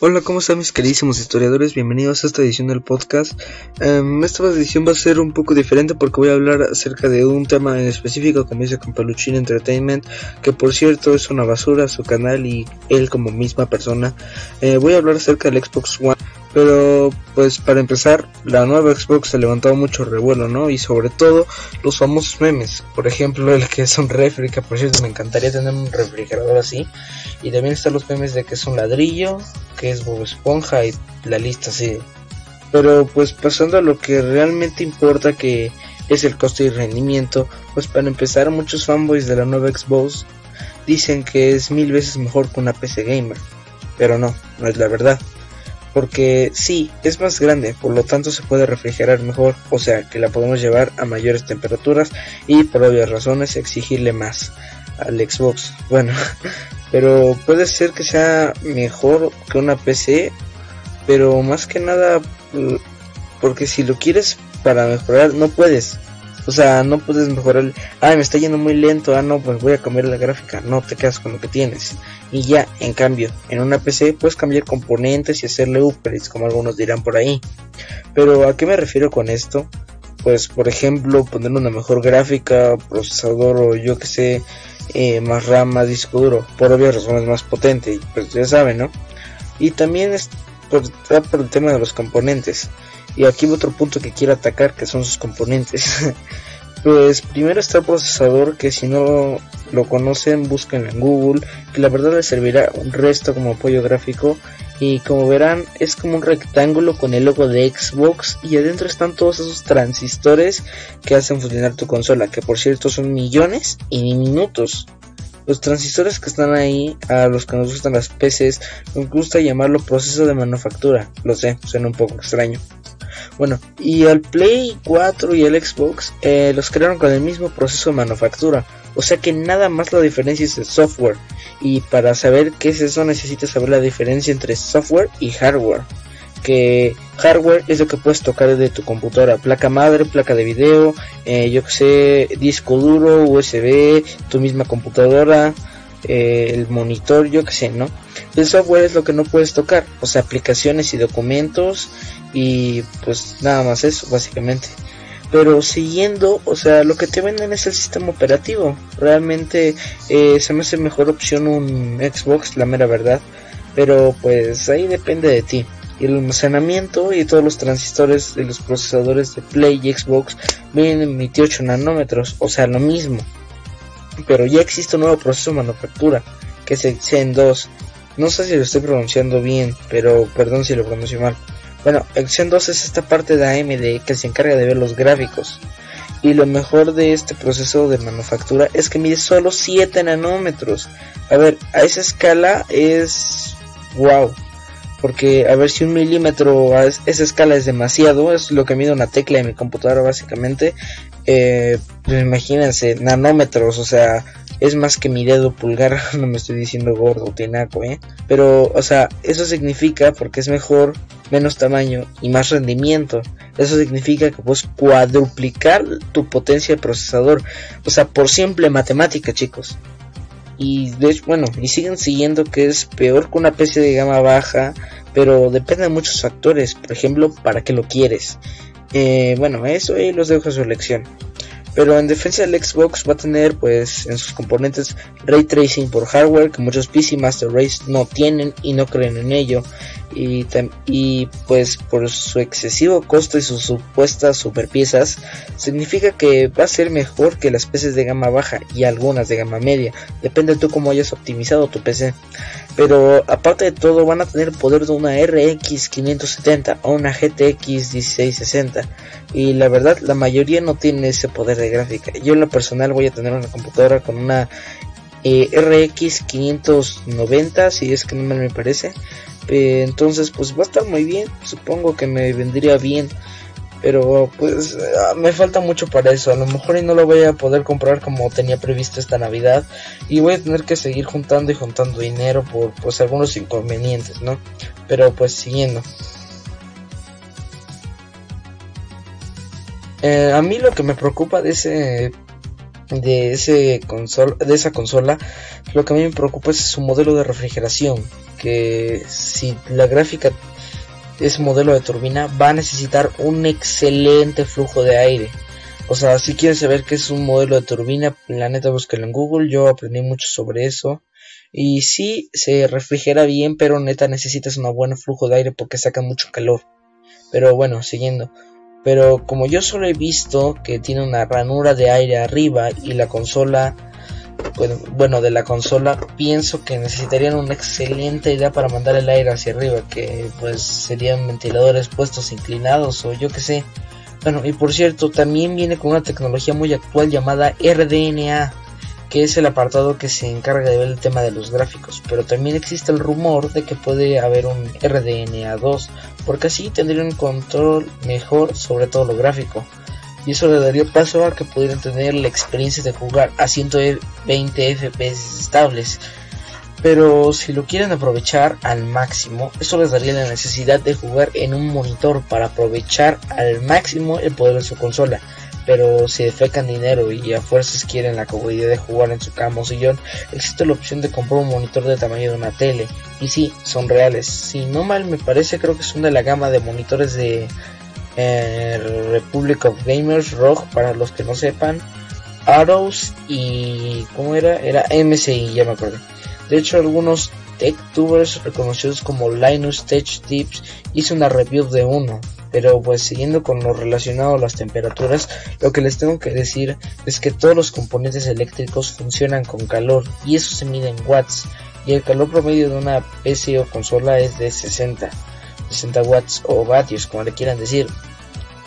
Hola, ¿cómo están mis queridísimos historiadores? Bienvenidos a esta edición del podcast. Um, esta edición va a ser un poco diferente porque voy a hablar acerca de un tema en específico, como dice con Paluchin Entertainment, que por cierto es una basura su canal y él como misma persona. Eh, voy a hablar acerca del Xbox One. Pero pues para empezar, la nueva Xbox ha levantado mucho revuelo, ¿no? Y sobre todo los famosos memes. Por ejemplo, el que es un refri, que por cierto me encantaría tener un refrigerador así. Y también están los memes de que es un ladrillo, que es Bob Esponja y la lista así. Pero pues pasando a lo que realmente importa que es el coste y rendimiento, pues para empezar muchos fanboys de la nueva Xbox dicen que es mil veces mejor que una PC gamer. Pero no, no es la verdad porque sí, es más grande, por lo tanto se puede refrigerar mejor, o sea que la podemos llevar a mayores temperaturas y por obvias razones exigirle más al Xbox. Bueno, pero puede ser que sea mejor que una PC, pero más que nada porque si lo quieres para mejorar no puedes. O sea, no puedes mejorar. Ah, me está yendo muy lento. Ah, no, pues voy a cambiar la gráfica. No, te quedas con lo que tienes. Y ya, en cambio, en una PC puedes cambiar componentes y hacerle upgrades, como algunos dirán por ahí. Pero, ¿a qué me refiero con esto? Pues, por ejemplo, poner una mejor gráfica, procesador o yo que sé, eh, más RAM, más disco duro. Por obvias razones más potente. Pues ya saben, ¿no? Y también es por, por el tema de los componentes. Y aquí otro punto que quiero atacar, que son sus componentes. pues primero está el procesador, que si no lo conocen, busquen en Google, que la verdad les servirá un resto como apoyo gráfico. Y como verán, es como un rectángulo con el logo de Xbox y adentro están todos esos transistores que hacen funcionar tu consola, que por cierto son millones y minutos. Los transistores que están ahí, a los que nos gustan las PCs, nos gusta llamarlo proceso de manufactura. Lo sé, suena un poco extraño. Bueno, y el Play 4 y el Xbox eh, los crearon con el mismo proceso de manufactura. O sea que nada más la diferencia es el software. Y para saber qué es eso necesitas saber la diferencia entre software y hardware. Que hardware es lo que puedes tocar de tu computadora. Placa madre, placa de video, eh, yo que sé, disco duro, USB, tu misma computadora, eh, el monitor, yo que sé, ¿no? El software es lo que no puedes tocar. O sea, aplicaciones y documentos y pues nada más eso, básicamente. Pero siguiendo, o sea, lo que te venden es el sistema operativo. Realmente eh, se me hace mejor opción un Xbox, la mera verdad. Pero pues ahí depende de ti. Y el almacenamiento y todos los transistores de los procesadores de Play y Xbox vienen en 28 nanómetros, o sea, lo mismo. Pero ya existe un nuevo proceso de manufactura, que es el Zen 2. No sé si lo estoy pronunciando bien, pero perdón si lo pronuncio mal. Bueno, Zen 2 es esta parte de AMD que se encarga de ver los gráficos. Y lo mejor de este proceso de manufactura es que mide solo 7 nanómetros. A ver, a esa escala es wow. Porque a ver si un milímetro a esa escala es demasiado, es lo que mide una tecla en mi computadora básicamente. Eh, pues imagínense, nanómetros, o sea, es más que mi dedo pulgar, no me estoy diciendo gordo, tinaco, ¿eh? Pero, o sea, eso significa, porque es mejor, menos tamaño y más rendimiento. Eso significa que puedes cuadruplicar tu potencia de procesador. O sea, por simple matemática, chicos. Y de bueno, y siguen siguiendo que es peor que una PC de gama baja, pero depende de muchos factores. Por ejemplo, para qué lo quieres. Eh, bueno, eso ahí los dejo a su elección. Pero en defensa del Xbox va a tener pues en sus componentes ray tracing por hardware que muchos PC Master Race no tienen y no creen en ello. Y, y pues por su excesivo costo y sus supuestas superpiezas significa que va a ser mejor que las PCs de gama baja y algunas de gama media. Depende de tú cómo hayas optimizado tu PC. Pero aparte de todo van a tener poder de una RX 570 o una GTX 1660 y la verdad la mayoría no tiene ese poder de gráfica. Yo en lo personal voy a tener una computadora con una eh, RX 590 si es que no me parece. Entonces pues va a estar muy bien, supongo que me vendría bien. Pero pues ah, me falta mucho para eso. A lo mejor y no lo voy a poder comprar como tenía previsto esta Navidad. Y voy a tener que seguir juntando y juntando dinero por pues algunos inconvenientes, ¿no? Pero pues siguiendo. Eh, a mí lo que me preocupa de ese de ese consol de esa consola lo que a mí me preocupa es su modelo de refrigeración que si la gráfica es modelo de turbina va a necesitar un excelente flujo de aire. O sea si quieres saber qué es un modelo de turbina la neta búsquelo en google yo aprendí mucho sobre eso. Y sí se refrigera bien pero neta necesitas un buen flujo de aire porque saca mucho calor. Pero bueno siguiendo. Pero como yo solo he visto que tiene una ranura de aire arriba y la consola bueno, de la consola pienso que necesitarían una excelente idea para mandar el aire hacia arriba que pues serían ventiladores puestos inclinados o yo que sé bueno y por cierto también viene con una tecnología muy actual llamada RDNA que es el apartado que se encarga de ver el tema de los gráficos, pero también existe el rumor de que puede haber un RDNA2, porque así tendría un control mejor sobre todo lo gráfico. Y eso le daría paso a que pudieran tener la experiencia de jugar a 120 FPS estables. Pero si lo quieren aprovechar al máximo, eso les daría la necesidad de jugar en un monitor para aprovechar al máximo el poder de su consola pero si defecan dinero y a fuerzas quieren la comodidad de jugar en su cama o sillón, existe la opción de comprar un monitor de tamaño de una tele. Y sí, son reales. Si no mal me parece, creo que son de la gama de monitores de eh, Republic of Gamers, ROG, para los que no sepan, Arrows y... ¿cómo era? Era MSI, ya me acuerdo. De hecho, algunos TechTubers reconocidos como Linus Tech Tips hizo una review de uno pero pues siguiendo con lo relacionado a las temperaturas, lo que les tengo que decir es que todos los componentes eléctricos funcionan con calor y eso se mide en watts y el calor promedio de una PC o consola es de 60, 60 watts o vatios como le quieran decir.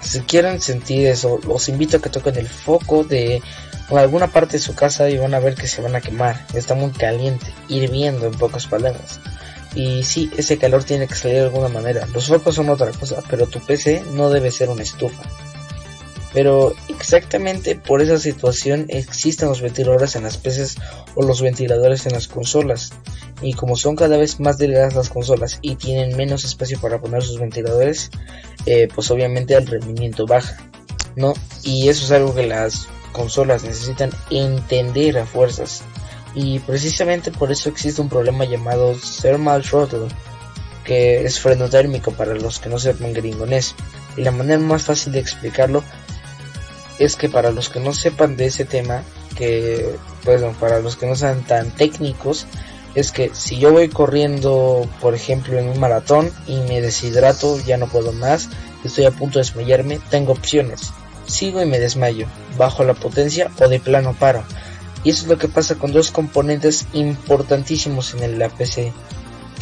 Si quieren sentir eso, los invito a que toquen el foco de alguna parte de su casa y van a ver que se van a quemar. Está muy caliente, hirviendo en pocas palabras. Y sí, ese calor tiene que salir de alguna manera. Los focos son otra cosa, pero tu PC no debe ser una estufa. Pero exactamente por esa situación existen los ventiladores en las PCs o los ventiladores en las consolas. Y como son cada vez más delgadas las consolas y tienen menos espacio para poner sus ventiladores, eh, pues obviamente el rendimiento baja. ¿no? Y eso es algo que las consolas necesitan entender a fuerzas y precisamente por eso existe un problema llamado thermal throttle, que es freno térmico para los que no sepan gringonés. Y la manera más fácil de explicarlo es que para los que no sepan de ese tema, que pues para los que no sean tan técnicos, es que si yo voy corriendo, por ejemplo, en un maratón y me deshidrato, ya no puedo más, estoy a punto de desmayarme, tengo opciones. Sigo y me desmayo, bajo la potencia o de plano paro. Y eso es lo que pasa con dos componentes importantísimos en el PC,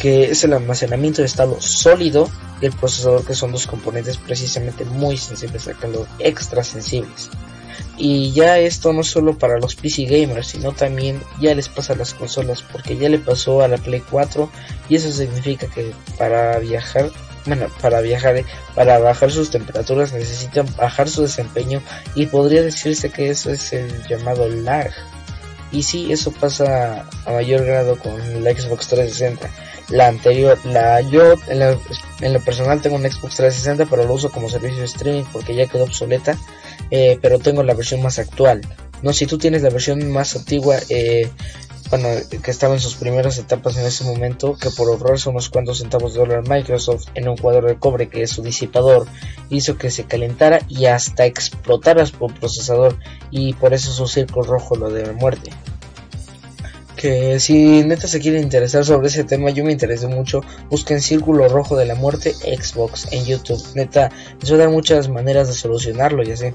que es el almacenamiento de estado sólido y el procesador, que son dos componentes precisamente muy sensibles al calor, extra sensibles. Y ya esto no solo para los PC gamers, sino también ya les pasa a las consolas, porque ya le pasó a la Play 4 y eso significa que para viajar bueno, para viajar, para bajar sus temperaturas necesitan bajar su desempeño y podría decirse que eso es el llamado lag. Y sí, eso pasa a mayor grado con la Xbox 360. La anterior, la yo en, lo personal tengo un Xbox 360, pero lo uso como servicio de streaming porque ya quedó obsoleta. Eh, pero tengo la versión más actual. No, si tú tienes la versión más antigua, eh, bueno, que estaba en sus primeras etapas en ese momento, que por ahorrarse unos cuantos centavos de dólar Microsoft en un cuadro de cobre que es su disipador, hizo que se calentara y hasta explotara por procesador y por eso su círculo rojo lo de muerte. Que si neta se quiere interesar sobre ese tema, yo me interesé mucho. Busquen Círculo Rojo de la Muerte Xbox en YouTube. Neta, les voy a dar muchas maneras de solucionarlo, ya sé.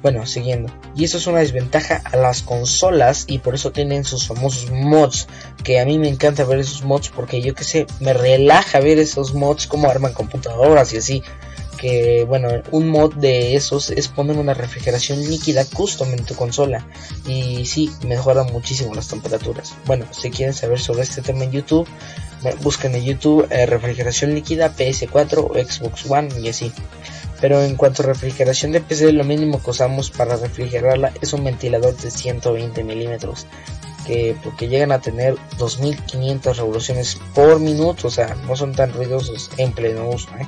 Bueno, siguiendo. Y eso es una desventaja a las consolas y por eso tienen sus famosos mods. Que a mí me encanta ver esos mods porque yo que sé, me relaja ver esos mods como arman computadoras y así. Que bueno, un mod de esos es poner una refrigeración líquida custom en tu consola. Y sí, mejora muchísimo las temperaturas. Bueno, si quieren saber sobre este tema en YouTube, busquen en YouTube eh, refrigeración líquida PS4 o Xbox One y así. Pero en cuanto a refrigeración de PC, lo mínimo que usamos para refrigerarla es un ventilador de 120 milímetros. Que porque llegan a tener 2500 revoluciones por minuto, o sea, no son tan ruidosos en pleno uso. ¿eh?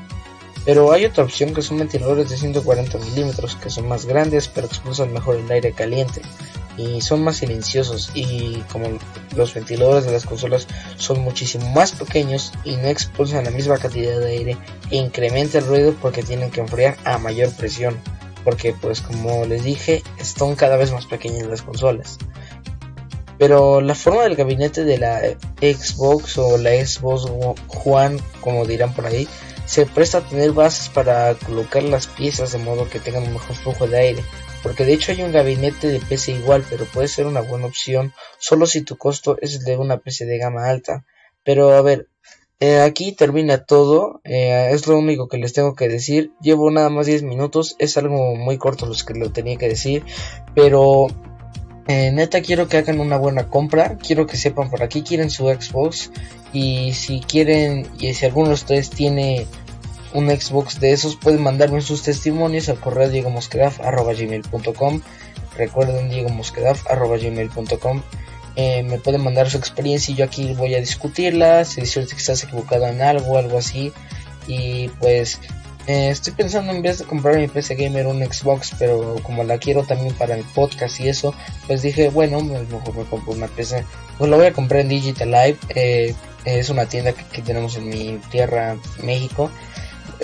Pero hay otra opción que son ventiladores de 140 milímetros, que son más grandes pero expulsan mejor el aire caliente. y son más silenciosos y como los ventiladores de las consolas son muchísimo más pequeños y no expulsan la misma cantidad de aire e incrementa el ruido porque tienen que enfriar a mayor presión porque pues como les dije están cada vez más pequeñas las consolas pero la forma del gabinete de la Xbox o la Xbox One como dirán por ahí se presta a tener bases para colocar las piezas de modo que tengan un mejor flujo de aire porque de hecho hay un gabinete de PC igual, pero puede ser una buena opción solo si tu costo es de una PC de gama alta. Pero a ver, eh, aquí termina todo, eh, es lo único que les tengo que decir. Llevo nada más 10 minutos, es algo muy corto los que lo tenía que decir, pero eh, neta quiero que hagan una buena compra, quiero que sepan por aquí quieren su Xbox. Y si quieren y si alguno de ustedes tiene un Xbox de esos, pueden mandarme sus testimonios al correo diegomosquedaf.gmail.com Recuerden diegomosquedaf.gmail.com eh, me pueden mandar su experiencia y yo aquí voy a discutirla, si es cierto que estás equivocado en algo, algo así. Y pues eh, estoy pensando en vez de comprar mi PC Gamer un Xbox, pero como la quiero también para el podcast y eso, pues dije, bueno, mejor me compro una PC. Pues la voy a comprar en Digital Live, eh, es una tienda que tenemos en mi tierra, México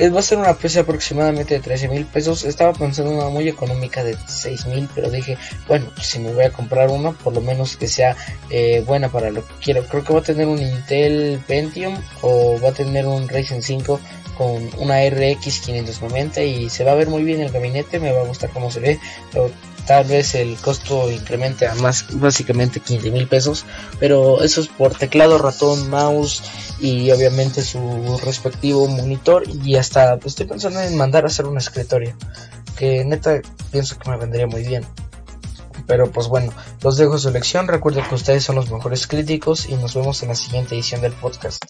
va a ser una PC aproximadamente de 13 mil pesos. Estaba pensando en una muy económica de 6 mil, pero dije, bueno, pues si me voy a comprar una, por lo menos que sea eh, buena para lo que quiero. Creo que va a tener un Intel Pentium o va a tener un Ryzen 5 con una RX 590 y se va a ver muy bien el gabinete, me va a gustar cómo se ve, pero tal vez el costo incremente a más básicamente 15 mil pesos, pero eso es por teclado, ratón, mouse y obviamente su respectivo monitor y hasta estoy pensando en mandar a hacer un escritorio que neta pienso que me vendría muy bien. Pero pues bueno, los dejo su lección. Recuerden que ustedes son los mejores críticos y nos vemos en la siguiente edición del podcast.